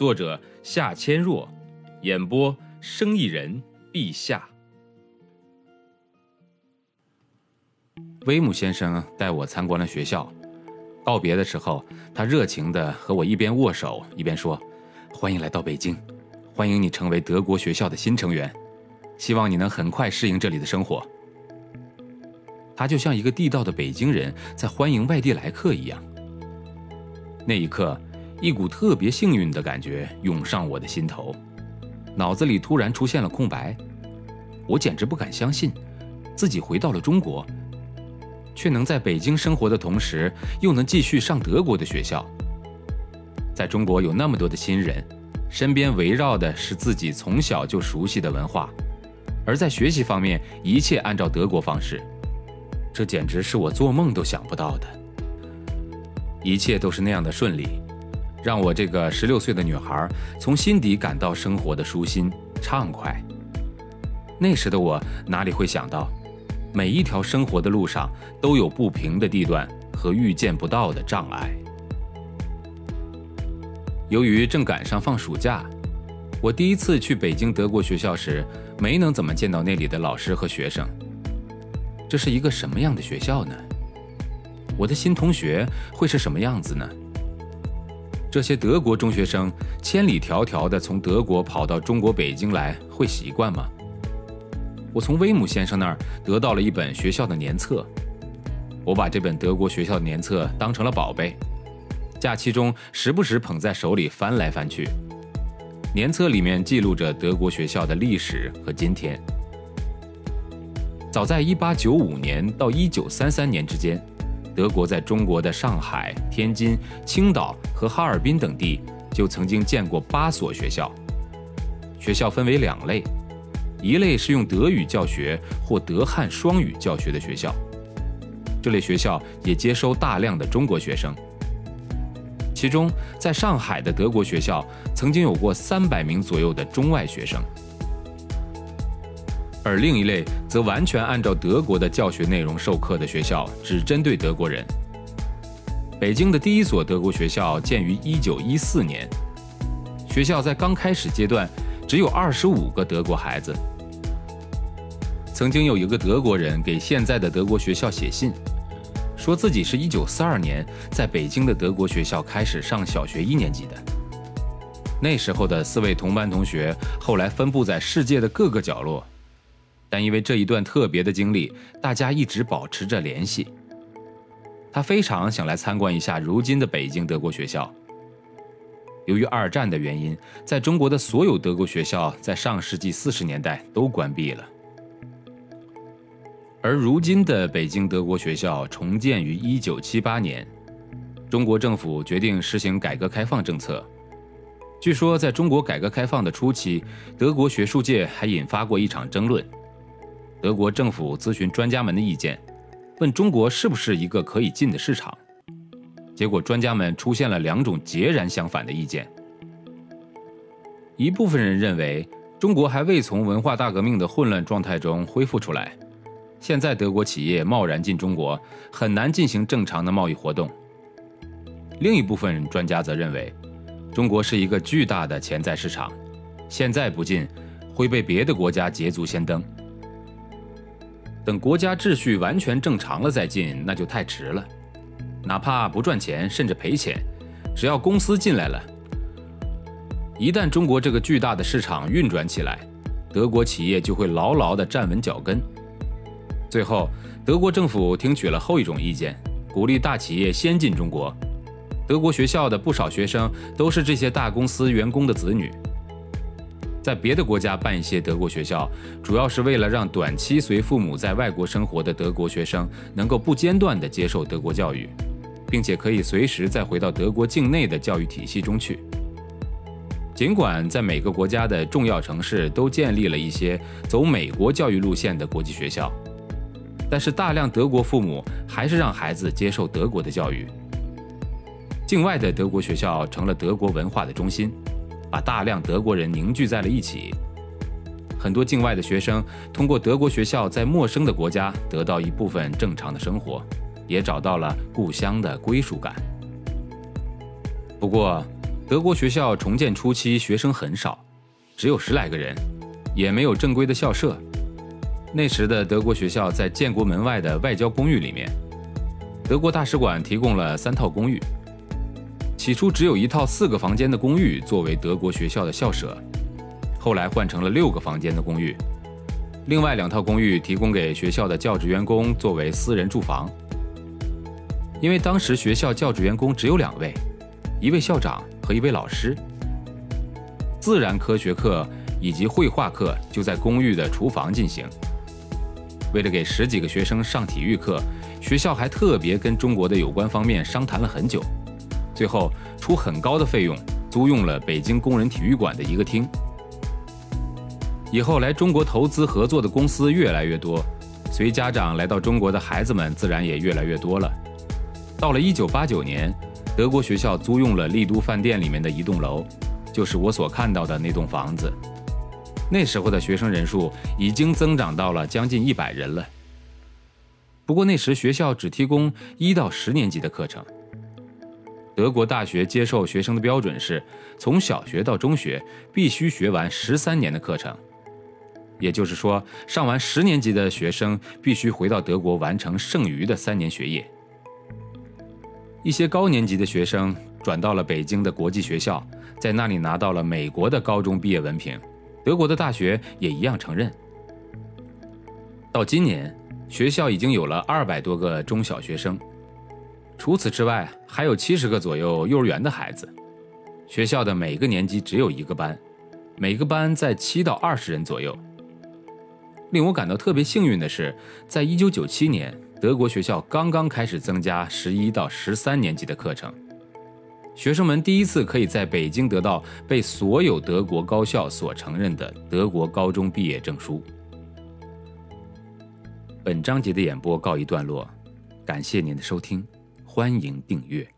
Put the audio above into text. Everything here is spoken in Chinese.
作者夏千若，演播生意人陛下。威姆先生带我参观了学校，告别的时候，他热情的和我一边握手一边说：“欢迎来到北京，欢迎你成为德国学校的新成员，希望你能很快适应这里的生活。”他就像一个地道的北京人在欢迎外地来客一样。那一刻。一股特别幸运的感觉涌上我的心头，脑子里突然出现了空白，我简直不敢相信，自己回到了中国，却能在北京生活的同时，又能继续上德国的学校。在中国有那么多的亲人，身边围绕的是自己从小就熟悉的文化，而在学习方面，一切按照德国方式，这简直是我做梦都想不到的，一切都是那样的顺利。让我这个十六岁的女孩从心底感到生活的舒心畅快。那时的我哪里会想到，每一条生活的路上都有不平的地段和预见不到的障碍。由于正赶上放暑假，我第一次去北京德国学校时，没能怎么见到那里的老师和学生。这是一个什么样的学校呢？我的新同学会是什么样子呢？这些德国中学生千里迢迢地从德国跑到中国北京来，会习惯吗？我从威姆先生那儿得到了一本学校的年册，我把这本德国学校的年册当成了宝贝，假期中时不时捧在手里翻来翻去。年册里面记录着德国学校的历史和今天。早在1895年到1933年之间。德国在中国的上海、天津、青岛和哈尔滨等地就曾经建过八所学校。学校分为两类，一类是用德语教学或德汉双语教学的学校，这类学校也接收大量的中国学生。其中，在上海的德国学校曾经有过三百名左右的中外学生。而另一类则完全按照德国的教学内容授课的学校，只针对德国人。北京的第一所德国学校建于1914年，学校在刚开始阶段只有25个德国孩子。曾经有一个德国人给现在的德国学校写信，说自己是一942年在北京的德国学校开始上小学一年级的。那时候的四位同班同学后来分布在世界的各个角落。但因为这一段特别的经历，大家一直保持着联系。他非常想来参观一下如今的北京德国学校。由于二战的原因，在中国的所有德国学校在上世纪四十年代都关闭了，而如今的北京德国学校重建于一九七八年。中国政府决定实行改革开放政策。据说，在中国改革开放的初期，德国学术界还引发过一场争论。德国政府咨询专家们的意见，问中国是不是一个可以进的市场。结果，专家们出现了两种截然相反的意见。一部分人认为，中国还未从文化大革命的混乱状态中恢复出来，现在德国企业贸然进中国，很难进行正常的贸易活动。另一部分专家则认为，中国是一个巨大的潜在市场，现在不进，会被别的国家捷足先登。等国家秩序完全正常了再进，那就太迟了。哪怕不赚钱，甚至赔钱，只要公司进来了，一旦中国这个巨大的市场运转起来，德国企业就会牢牢地站稳脚跟。最后，德国政府听取了后一种意见，鼓励大企业先进中国。德国学校的不少学生都是这些大公司员工的子女。在别的国家办一些德国学校，主要是为了让短期随父母在外国生活的德国学生能够不间断地接受德国教育，并且可以随时再回到德国境内的教育体系中去。尽管在每个国家的重要城市都建立了一些走美国教育路线的国际学校，但是大量德国父母还是让孩子接受德国的教育。境外的德国学校成了德国文化的中心，把大量德国人凝聚在了一起。很多境外的学生通过德国学校在陌生的国家得到一部分正常的生活，也找到了故乡的归属感。不过，德国学校重建初期学生很少，只有十来个人，也没有正规的校舍。那时的德国学校在建国门外的外交公寓里面，德国大使馆提供了三套公寓。起初只有一套四个房间的公寓作为德国学校的校舍，后来换成了六个房间的公寓。另外两套公寓提供给学校的教职员工作为私人住房。因为当时学校教职员工只有两位，一位校长。和一位老师，自然科学课以及绘画课就在公寓的厨房进行。为了给十几个学生上体育课，学校还特别跟中国的有关方面商谈了很久，最后出很高的费用租用了北京工人体育馆的一个厅。以后来中国投资合作的公司越来越多，随家长来到中国的孩子们自然也越来越多了。到了一九八九年。德国学校租用了丽都饭店里面的一栋楼，就是我所看到的那栋房子。那时候的学生人数已经增长到了将近一百人了。不过那时学校只提供一到十年级的课程。德国大学接受学生的标准是，从小学到中学必须学完十三年的课程，也就是说，上完十年级的学生必须回到德国完成剩余的三年学业。一些高年级的学生转到了北京的国际学校，在那里拿到了美国的高中毕业文凭，德国的大学也一样承认。到今年，学校已经有了二百多个中小学生，除此之外，还有七十个左右幼儿园的孩子。学校的每个年级只有一个班，每个班在七到二十人左右。令我感到特别幸运的是，在一九九七年。德国学校刚刚开始增加十一到十三年级的课程，学生们第一次可以在北京得到被所有德国高校所承认的德国高中毕业证书。本章节的演播告一段落，感谢您的收听，欢迎订阅。